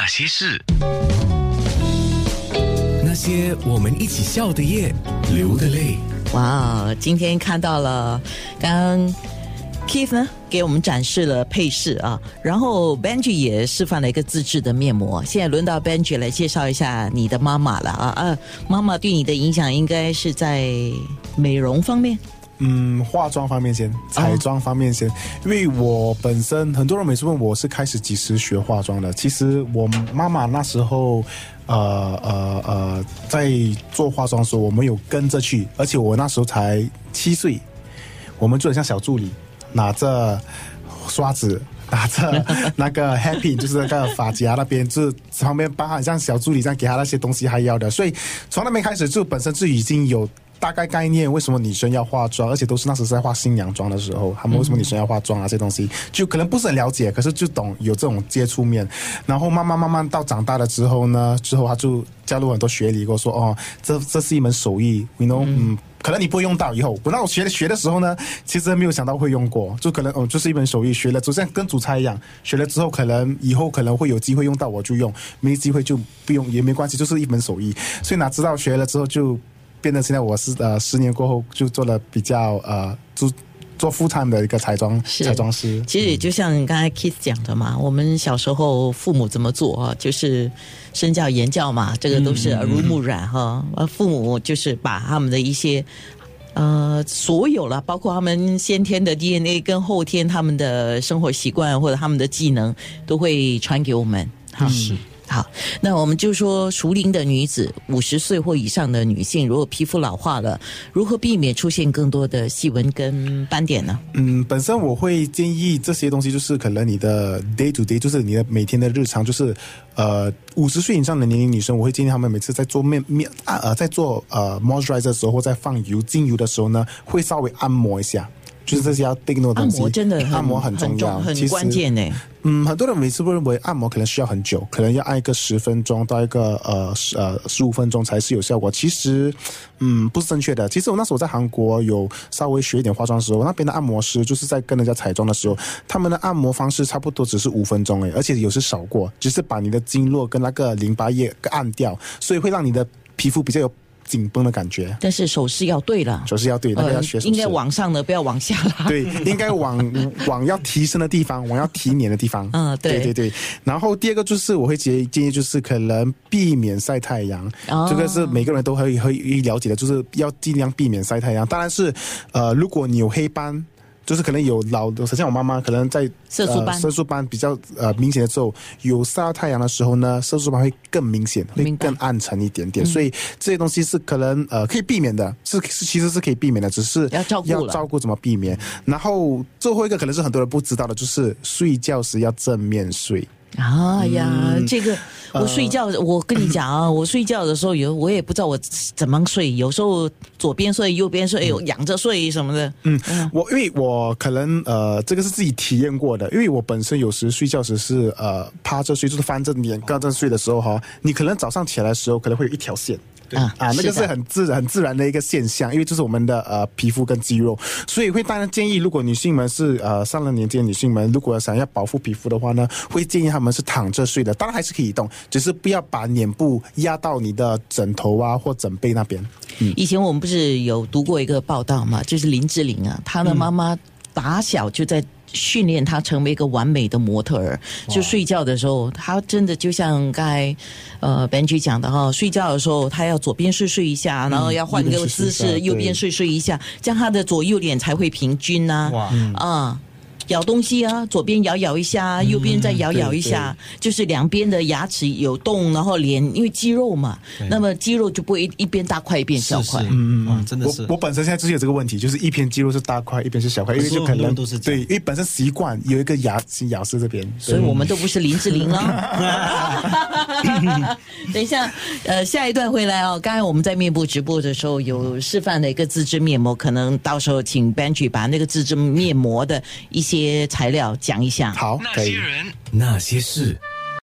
那些事，那些我们一起笑的夜，流的泪。哇，今天看到了，刚刚 Keith 呢给我们展示了配饰啊，然后 Benji 也示范了一个自制的面膜。现在轮到 Benji 来介绍一下你的妈妈了啊啊，妈妈对你的影响应该是在美容方面。嗯，化妆方面先，彩妆方面先，因为我本身很多人每次问我是开始几时学化妆的，其实我妈妈那时候，呃呃呃，在做化妆的时候，我们有跟着去，而且我那时候才七岁，我们做的像小助理，拿着刷子。拿着那个 happy，就是那个发夹那边，就是旁边帮他像小助理这样给他那些东西还要的，所以从那边开始就本身就已经有。大概概念，为什么女生要化妆，而且都是那时在化新娘妆的时候，他们为什么女生要化妆啊？这东西就可能不是很了解，可是就懂有这种接触面。然后慢慢慢慢到长大了之后呢，之后他就加入很多学理，跟我说哦，这这是一门手艺，you know，嗯，可能你不会用到以后。我那我学学的时候呢，其实没有想到会用过，就可能哦，就是一门手艺，学了就像跟煮菜一样，学了之后可能以后可能会有机会用到，我就用；没机会就不用也没关系，就是一门手艺。所以哪知道学了之后就。变得现在我是呃十年过后就做了比较呃做做副餐的一个彩妆彩妆师。其实也就像刚才 Kiss 讲的嘛，我们小时候父母怎么做啊，就是身教言教嘛，这个都是耳濡目染哈。呃父母就是把他们的一些呃所有了，包括他们先天的 DNA 跟后天他们的生活习惯或者他们的技能，都会传给我们。是。好，那我们就说熟龄的女子，五十岁或以上的女性，如果皮肤老化了，如何避免出现更多的细纹跟斑点呢？嗯，本身我会建议这些东西，就是可能你的 day to day，就是你的每天的日常，就是呃五十岁以上的年龄女生，我会建议她们每次在做面面啊呃在做呃 moisturizer 的时候，或在放油精油的时候呢，会稍微按摩一下。就是这些要定的东西，按摩真的按摩很重要，很关键呢。嗯，很多人每次会认为按摩可能需要很久，可能要按一个十分钟到一个呃十呃十五分钟才是有效果。其实，嗯，不是正确的。其实我那时候在韩国有稍微学一点化妆的时候，那边的按摩师就是在跟人家彩妆的时候，他们的按摩方式差不多只是五分钟诶，而且有时少过，只是把你的经络跟那个淋巴液按掉，所以会让你的皮肤比较有。紧绷的感觉，但是手势要对了，手势要对，那个要学。应该往上的，不要往下拉。对，应该往往要提升的地方，往要提脸的地方。嗯，对对对。然后第二个就是我会建议建议就是可能避免晒太阳，这个是每个人都可以可以了解的，就是要尽量避免晒太阳。当然是呃，如果你有黑斑。就是可能有老的，像我妈妈可能在色素斑，色素斑比较呃明显的时候，有晒到太阳的时候呢，色素斑会更明显，会更暗沉一点点。所以这些东西是可能呃可以避免的，是是其实是可以避免的，只是要照顾要照顾怎么避免。然后最后一个可能是很多人不知道的，就是睡觉时要正面睡。啊呀，这个我睡觉，我跟你讲啊，我睡觉的时候有我也不知道我怎么睡，有时候左边睡，右边睡，仰着睡什么的。嗯，我因为我可能呃，这个是自己体验过的，因为我本身有时睡觉时是呃趴着睡，就是翻着脸刚正睡的时候哈，你可能早上起来的时候可能会有一条线。啊啊，那个是很自然、很自然的一个现象，因为这是我们的呃皮肤跟肌肉，所以会当然建议，如果女性们是呃上了年纪的女性们，如果想要保护皮肤的话呢，会建议她们是躺着睡的，当然还是可以动，只是不要把脸部压到你的枕头啊或枕背那边。以前我们不是有读过一个报道嘛，就是林志玲啊，她的妈妈打小就在。训练他成为一个完美的模特儿，就睡觉的时候，他真的就像刚才呃 Benji 讲的哈，睡觉的时候他要左边睡睡一下，然后要换个姿势，右边睡睡一下，这样他的左右脸才会平均呐。啊。咬东西啊，左边咬咬一下，右边再咬咬一下，就是两边的牙齿有动，然后脸因为肌肉嘛，那么肌肉就不会一边大块一边小块。嗯嗯嗯，真的是。我我本身现在就是有这个问题，就是一边肌肉是大块，一边是小块，因为就可能都是对，因为本身习惯有一个牙齿咬是这边，所以我们都不是林志玲了。等一下，呃，下一段回来哦。刚才我们在面部直播的时候有示范了一个自制面膜，可能到时候请 Benji 把那个自制面膜的一些。些材料讲一下。好，那些人，那些事。